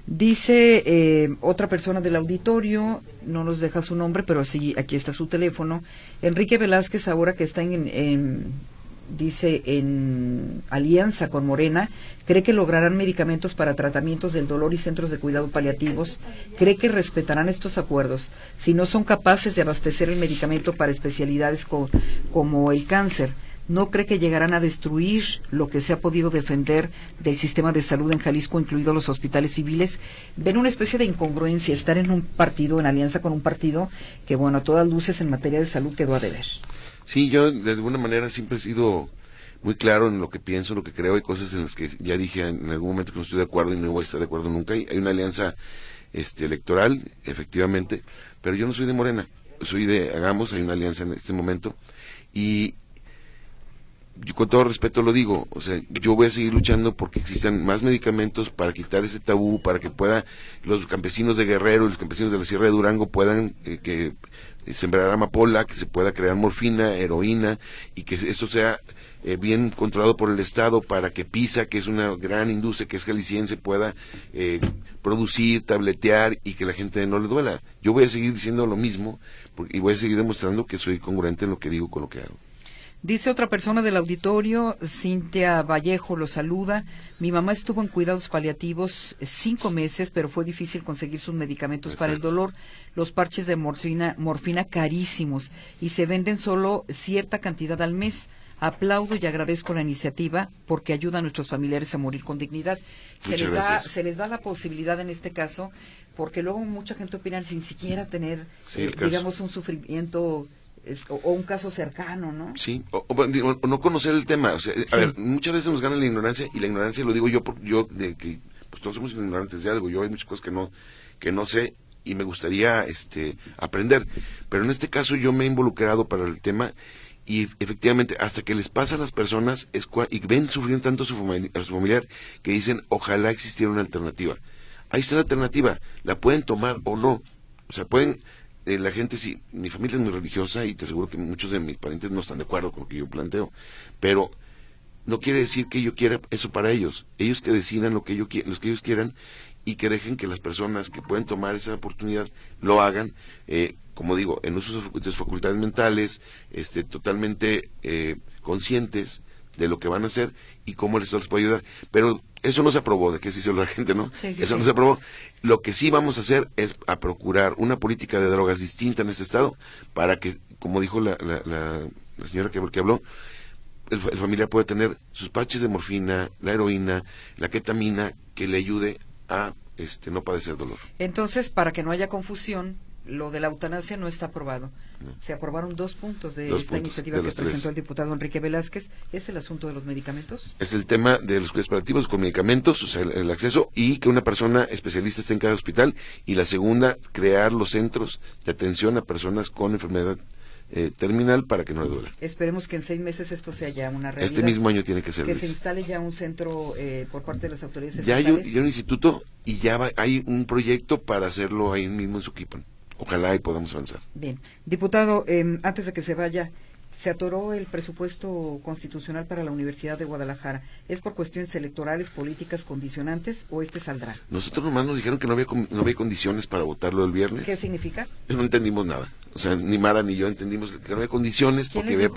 [SPEAKER 2] Dice eh, otra persona del auditorio, no nos deja su nombre, pero sí, aquí está su teléfono. Enrique Velázquez, ahora que está en, en- dice, en alianza con Morena, cree que lograrán medicamentos para tratamientos del dolor y centros de cuidado paliativos, cree que respetarán estos acuerdos si no son capaces de abastecer el medicamento para especialidades co- como el cáncer. ¿No cree que llegarán a destruir lo que se ha podido defender del sistema de salud en Jalisco, incluidos los hospitales civiles? Ven una especie de incongruencia estar en un partido, en alianza con un partido que, bueno, a todas luces en materia de salud quedó a deber.
[SPEAKER 22] Sí, yo de alguna manera siempre he sido muy claro en lo que pienso, lo que creo. Hay cosas en las que ya dije en algún momento que no estoy de acuerdo y no voy a estar de acuerdo nunca. Hay, una alianza este, electoral, efectivamente, pero yo no soy de Morena. Soy de Hagamos, hay una alianza en este momento. Y yo con todo respeto lo digo, o sea, yo voy a seguir luchando porque existan más medicamentos para quitar ese tabú, para que pueda los campesinos de Guerrero y los campesinos de la Sierra de Durango puedan eh, que sembrar amapola, que se pueda crear morfina, heroína y que esto sea eh, bien controlado por el Estado para que PISA, que es una gran industria que es jalisciense, pueda eh, producir, tabletear y que la gente no le duela. Yo voy a seguir diciendo lo mismo porque- y voy a seguir demostrando que soy congruente en lo que digo con lo que hago.
[SPEAKER 2] Dice otra persona del auditorio, Cintia Vallejo lo saluda. Mi mamá estuvo en cuidados paliativos cinco meses, pero fue difícil conseguir sus medicamentos para el dolor. Los parches de morfina, morfina carísimos y se venden solo cierta cantidad al mes. Aplaudo y agradezco la iniciativa porque ayuda a nuestros familiares a morir con dignidad. Se
[SPEAKER 22] Muchas
[SPEAKER 2] les, da,
[SPEAKER 22] gracias.
[SPEAKER 2] se les da la posibilidad en este caso, porque luego mucha gente opina sin siquiera tener,
[SPEAKER 22] Sí,
[SPEAKER 2] eh, digamos, un sufrimiento o, o un caso cercano, ¿no?
[SPEAKER 22] Sí, o, no conocer el tema. O sea, a
[SPEAKER 2] Sí.
[SPEAKER 22] ver, muchas veces nos gana la ignorancia y la ignorancia lo digo yo, por, yo de que pues todos somos ignorantes de algo. Yo hay muchas cosas que no que no sé y me gustaría este aprender. Pero en este caso yo me he involucrado para el tema y efectivamente hasta que les pasa a las personas es cua- y ven sufriendo tanto a su, famili- a su familiar que dicen ojalá existiera una alternativa. Ahí está la alternativa, la pueden tomar o no. O sea, pueden eh, la gente sí, mi familia es muy religiosa y te aseguro que muchos de mis parientes no están de acuerdo con lo que yo planteo, pero no quiere decir que yo quiera eso para ellos. Ellos que decidan lo que, qui- los que ellos quieran y que dejen que las personas que pueden tomar esa oportunidad lo hagan, eh, como digo, en uso de sus facultades mentales, este, totalmente eh, conscientes de lo que van a hacer y cómo el Estado les puede ayudar. Pero eso no se aprobó, de que se hizo la gente, ¿no?
[SPEAKER 2] Sí, sí,
[SPEAKER 22] eso
[SPEAKER 2] sí.
[SPEAKER 22] no se aprobó. Lo que sí vamos a hacer es a procurar una política de drogas distinta en este Estado para que, como dijo la, la, la- la señora que, que habló, el, el familiar puede tener sus parches de morfina, la heroína, la ketamina, que le ayude a este no padecer dolor.
[SPEAKER 2] Entonces, para que no haya confusión, lo de la eutanasia no está aprobado. Se aprobaron dos puntos de
[SPEAKER 22] Dos
[SPEAKER 2] esta
[SPEAKER 22] puntos,
[SPEAKER 2] iniciativa
[SPEAKER 22] de
[SPEAKER 2] que presentó
[SPEAKER 22] tres.
[SPEAKER 2] el diputado Enrique Velázquez. ¿Es el asunto de los medicamentos?
[SPEAKER 22] Es el tema de los cuidados paliativos con medicamentos, o sea, el, el acceso y que una persona especialista esté en cada hospital. Y la segunda, crear los centros de atención a personas con enfermedad eh, terminal para que no le duela.
[SPEAKER 2] Esperemos que en seis meses esto sea ya una realidad.
[SPEAKER 22] Este mismo año tiene que ser.
[SPEAKER 2] Que
[SPEAKER 22] Luis.
[SPEAKER 2] se instale ya un centro eh, por parte de las autoridades
[SPEAKER 22] Ya hay, un,
[SPEAKER 2] estatales.
[SPEAKER 22] ya hay un instituto y ya va- hay un proyecto para hacerlo ahí mismo en Suquipan. Ojalá y podamos avanzar.
[SPEAKER 2] Bien. Diputado, eh, antes de que se vaya, se atoró el presupuesto constitucional para la Universidad de Guadalajara. ¿Es por cuestiones electorales, políticas, condicionantes o este saldrá?
[SPEAKER 22] Nosotros nomás nos dijeron que no había, no había condiciones para votarlo el viernes.
[SPEAKER 2] ¿Qué significa?
[SPEAKER 22] No entendimos nada. O sea, ni Mara ni yo entendimos que no había condiciones
[SPEAKER 2] ¿Quién
[SPEAKER 22] porque había,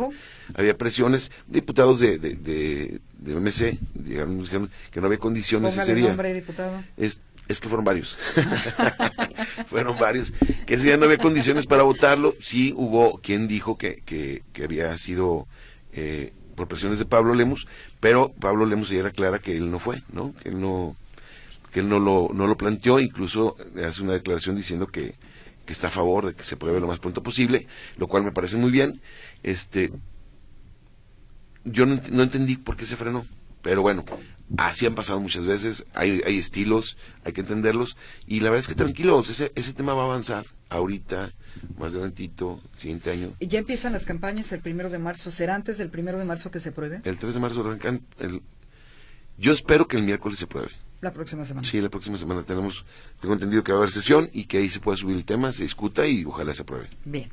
[SPEAKER 22] había presiones. Diputados de, de, de, de MC dijeron que no había condiciones
[SPEAKER 2] Póngale
[SPEAKER 22] ese día.
[SPEAKER 2] nombre, diputado.
[SPEAKER 22] Es, es que fueron varios. fueron varios. Que ese día no había condiciones para votarlo. Sí hubo quien dijo que, que, había sido eh, por presiones de Pablo Lemus, pero Pablo Lemus ya era clara que él no fue, ¿no? Que él no, que él no lo, no lo planteó, incluso hace una declaración diciendo que, que está a favor de que se pruebe lo más pronto posible, lo cual me parece muy bien. Este, yo no entendí por qué se frenó, pero bueno, así han pasado muchas veces, hay, hay estilos, hay que entenderlos, y la verdad es que tranquilos, ese, ese tema va a avanzar ahorita, más adelantito, siguiente año.
[SPEAKER 2] Y ya empiezan las campañas el primero de marzo. ¿Será antes del primero de marzo que se pruebe?
[SPEAKER 22] El 3 de marzo arrancan, el, yo espero que el miércoles se pruebe.
[SPEAKER 2] La próxima semana.
[SPEAKER 22] Sí, la próxima semana tenemos, tengo entendido que va a haber sesión y que ahí se pueda subir el tema, se discuta y ojalá se apruebe.
[SPEAKER 2] Bien.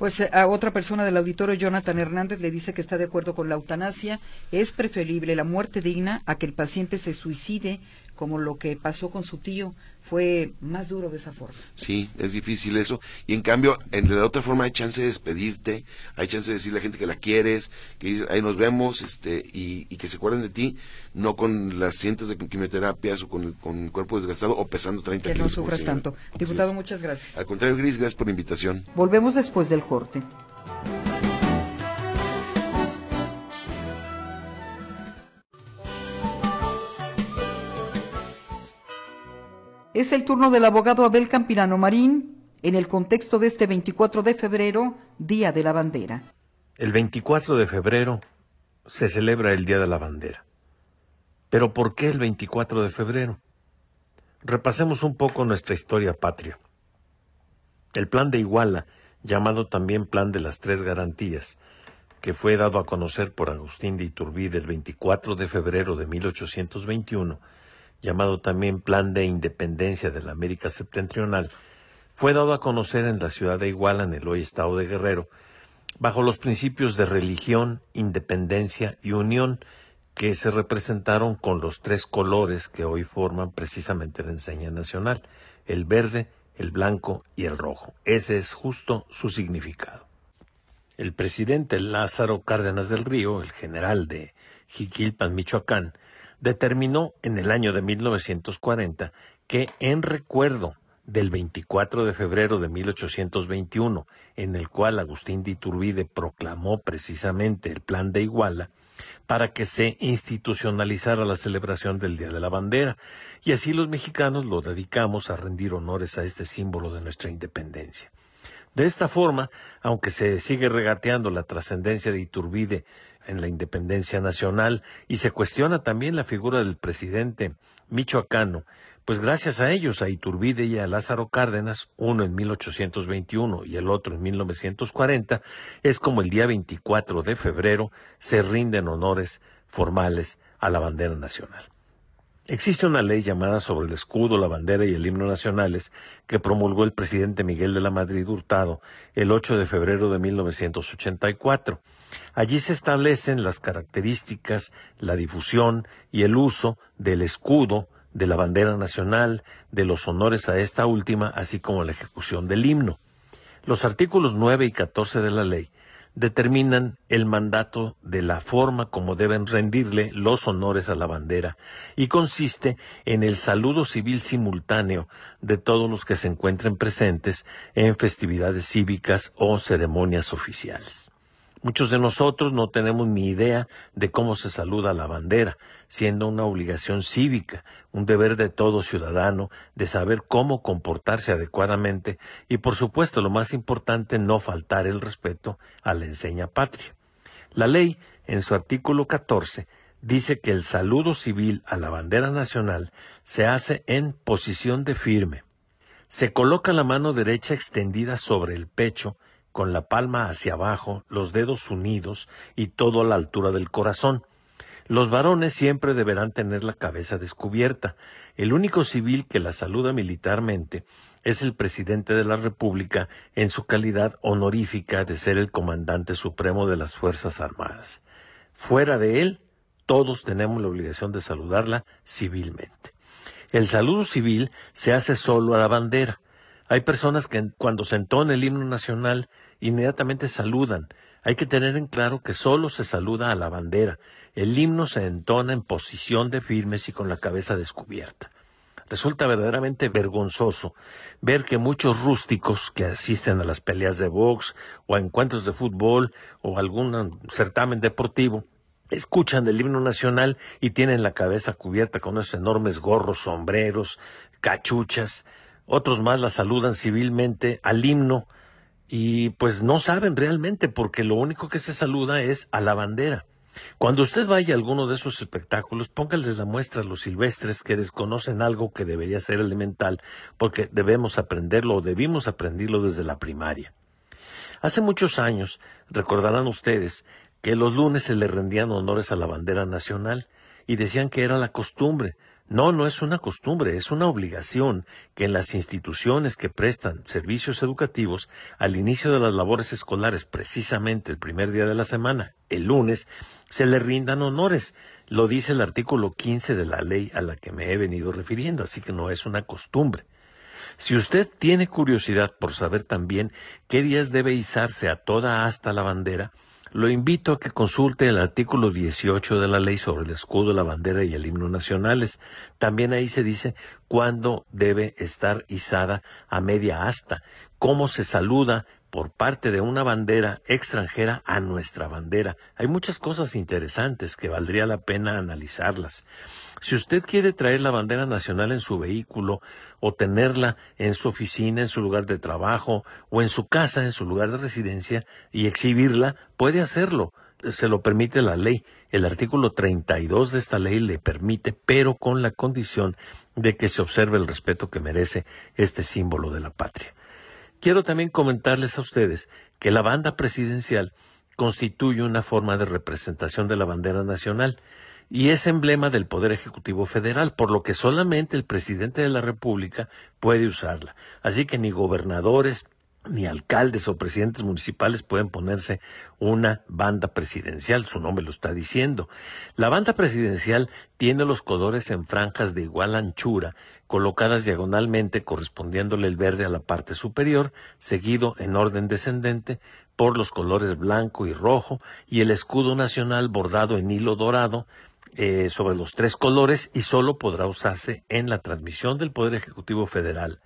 [SPEAKER 2] Pues eh, a otra persona del auditorio, Jonathan Hernández, le dice que está de acuerdo con la eutanasia. Es preferible la muerte digna a que el paciente se suicide, como lo que pasó con su tío. Fue más duro de esa forma.
[SPEAKER 22] Sí, es difícil eso. Y en cambio, en la otra forma hay chance de despedirte, hay chance de decirle a la gente que la quieres, que dices, ahí nos vemos, este, y, y que se acuerden de ti, no con las cientos de quimioterapias o con el, con el cuerpo desgastado o pesando 30
[SPEAKER 2] Que no
[SPEAKER 22] kilos. como
[SPEAKER 2] sufras
[SPEAKER 22] señora.
[SPEAKER 2] tanto. Diputado, muchas gracias.
[SPEAKER 22] Al contrario, Gris, gracias por la invitación.
[SPEAKER 2] Volvemos después del corte. Es el turno del abogado Abel Campirano Marín en el contexto de este 24 de febrero, Día de la Bandera.
[SPEAKER 23] El 24 de febrero se celebra el Día de la Bandera. Pero ¿por qué el 24 de febrero? Repasemos un poco nuestra historia patria. El plan de Iguala, llamado también Plan de las Tres Garantías, que fue dado a conocer por Agustín de Iturbide el 24 de febrero de 1821, llamado también Plan de Independencia de la América Septentrional, fue dado a conocer en la ciudad de Iguala, en el hoy estado de Guerrero, bajo los principios de religión, independencia y unión que se representaron con los tres colores que hoy forman precisamente la enseña nacional, el verde, el blanco y el rojo. Ese es justo su significado. El presidente Lázaro Cárdenas del Río, el general de Jiquilpan, Michoacán, determinó en el año de 1940 que en recuerdo del 24 de febrero de 1821, en el cual Agustín de Iturbide proclamó precisamente el Plan de Iguala, para que se institucionalizara la celebración del Día de la Bandera, y así los mexicanos lo dedicamos a rendir honores a este símbolo de nuestra independencia. De esta forma, aunque se sigue regateando la trascendencia de Iturbide en la independencia nacional y se cuestiona también la figura del presidente michoacano, pues gracias a ellos, a Iturbide y a Lázaro Cárdenas, uno en 1821 y el otro en 1940, es como el día 24 de febrero se rinden honores formales a la bandera nacional. Existe una ley llamada sobre el escudo, la bandera y el himno nacionales que promulgó el presidente Miguel de la Madrid Hurtado el 8 de febrero de 1984. Allí se establecen las características, la difusión y el uso del escudo, de la bandera nacional, de los honores a esta última, así como la ejecución del himno. Los artículos 9 y 14 de la ley determinan el mandato de la forma como deben rendirle los honores a la bandera y consiste en el saludo civil simultáneo de todos los que se encuentren presentes en festividades cívicas o ceremonias oficiales. Muchos de nosotros no tenemos ni idea de cómo se saluda la bandera, siendo una obligación cívica, un deber de todo ciudadano de saber cómo comportarse adecuadamente y por supuesto lo más importante no faltar el respeto a la enseña patria. La ley, en su artículo 14, dice que el saludo civil a la bandera nacional se hace en posición de firme. Se coloca la mano derecha extendida sobre el pecho con la palma hacia abajo, los dedos unidos y todo a la altura del corazón. Los varones siempre deberán tener la cabeza descubierta. El único civil que la saluda militarmente es el presidente de la República en su calidad honorífica de ser el comandante supremo de las Fuerzas Armadas. Fuera de él, todos tenemos la obligación de saludarla civilmente. El saludo civil se hace solo a la bandera. Hay personas que cuando se entona el himno nacional inmediatamente saludan. Hay que tener en claro que solo se saluda a la bandera. El himno se entona en posición de firmes y con la cabeza descubierta. Resulta verdaderamente vergonzoso ver que muchos rústicos que asisten a las peleas de box o a encuentros de fútbol o algún certamen deportivo escuchan el himno nacional y tienen la cabeza cubierta con esos enormes gorros, sombreros, cachuchas, otros más la saludan civilmente al himno y pues no saben realmente porque lo único que se saluda es a la bandera. Cuando usted vaya a alguno de esos espectáculos, póngales la muestra a los silvestres que desconocen algo que debería ser elemental, porque debemos aprenderlo o debimos aprenderlo desde la primaria. Hace muchos años, recordarán ustedes, que los lunes se le rendían honores a la bandera nacional y decían que era la costumbre, no, no es una costumbre, es una obligación que en las instituciones que prestan servicios educativos al inicio de las labores escolares, precisamente el primer día de la semana, el lunes, se le rindan honores. Lo dice el artículo 15 de la ley a la que me he venido refiriendo, así que no es una costumbre. Si usted tiene curiosidad por saber también qué días debe izarse a toda asta la bandera, lo invito a que consulte el artículo 18 de la ley sobre el escudo, la bandera y el himno nacionales. También ahí se dice cuándo debe estar izada a media asta, cómo se saluda por parte de una bandera extranjera a nuestra bandera. Hay muchas cosas interesantes que valdría la pena analizarlas. Si usted quiere traer la bandera nacional en su vehículo o tenerla en su oficina, en su lugar de trabajo o en su casa, en su lugar de residencia y exhibirla, puede hacerlo. Se lo permite la ley. El artículo 32 de esta ley le permite, pero con la condición de que se observe el respeto que merece este símbolo de la patria. Quiero también comentarles a ustedes que la banda presidencial constituye una forma de representación de la bandera nacional y es emblema del Poder Ejecutivo Federal, por lo que solamente el presidente de la República puede usarla. Así que ni gobernadores, ni alcaldes o presidentes municipales pueden ponerse una banda presidencial, su nombre lo está diciendo. La banda presidencial tiene los colores en franjas de igual anchura, colocadas diagonalmente correspondiéndole el verde a la parte superior, seguido en orden descendente por los colores blanco y rojo y el escudo nacional bordado en hilo dorado eh, sobre los tres colores y solo podrá usarse en la transmisión del Poder Ejecutivo Federal.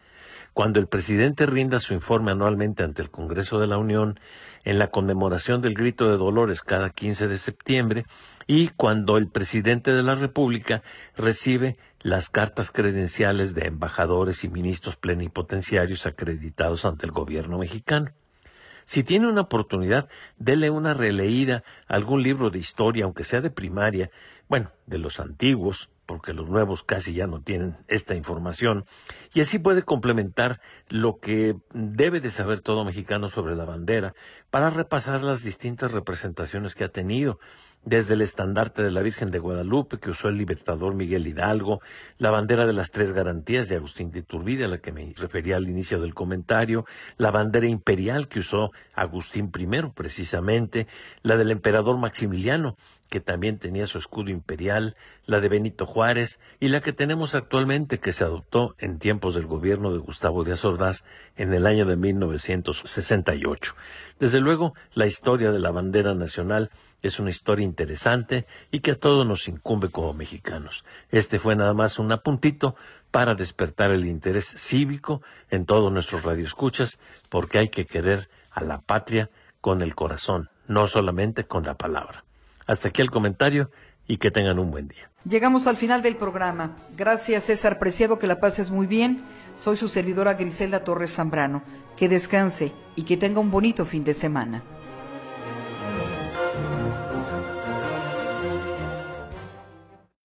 [SPEAKER 23] Cuando el presidente rinda su informe anualmente ante el Congreso de la Unión, en la conmemoración del Grito de Dolores cada 15 de septiembre, y cuando el presidente de la República recibe las cartas credenciales de embajadores y ministros plenipotenciarios acreditados ante el gobierno mexicano. Si tiene una oportunidad, dele una releída a algún libro de historia, aunque sea de primaria, bueno, de los antiguos, porque los nuevos casi ya no tienen esta información, y así puede complementar lo que debe de saber todo mexicano sobre la bandera para repasar las distintas representaciones que ha tenido, desde el estandarte de la Virgen de Guadalupe que usó el libertador Miguel Hidalgo, la bandera de las tres garantías de Agustín de Iturbide, a la que me refería al inicio del comentario, la bandera imperial que usó Agustín I precisamente, la del emperador Maximiliano, que también tenía su escudo imperial, la de Benito Juárez y la que tenemos actualmente que se adoptó en tiempos del gobierno de Gustavo Díaz Ordaz en el año de 1968. Desde luego, la historia de la bandera nacional es una historia interesante y que a todos nos incumbe como mexicanos. Este fue nada más un apuntito para despertar el interés cívico en todos nuestros radioescuchas, porque hay que querer a la patria con el corazón, no solamente con la palabra. Hasta aquí el comentario y que tengan un buen día.
[SPEAKER 2] Llegamos al final del programa. Gracias César Preciado, que la pases muy bien. Soy su servidora Griselda Torres Zambrano. Que descanse y que tenga un bonito fin de semana.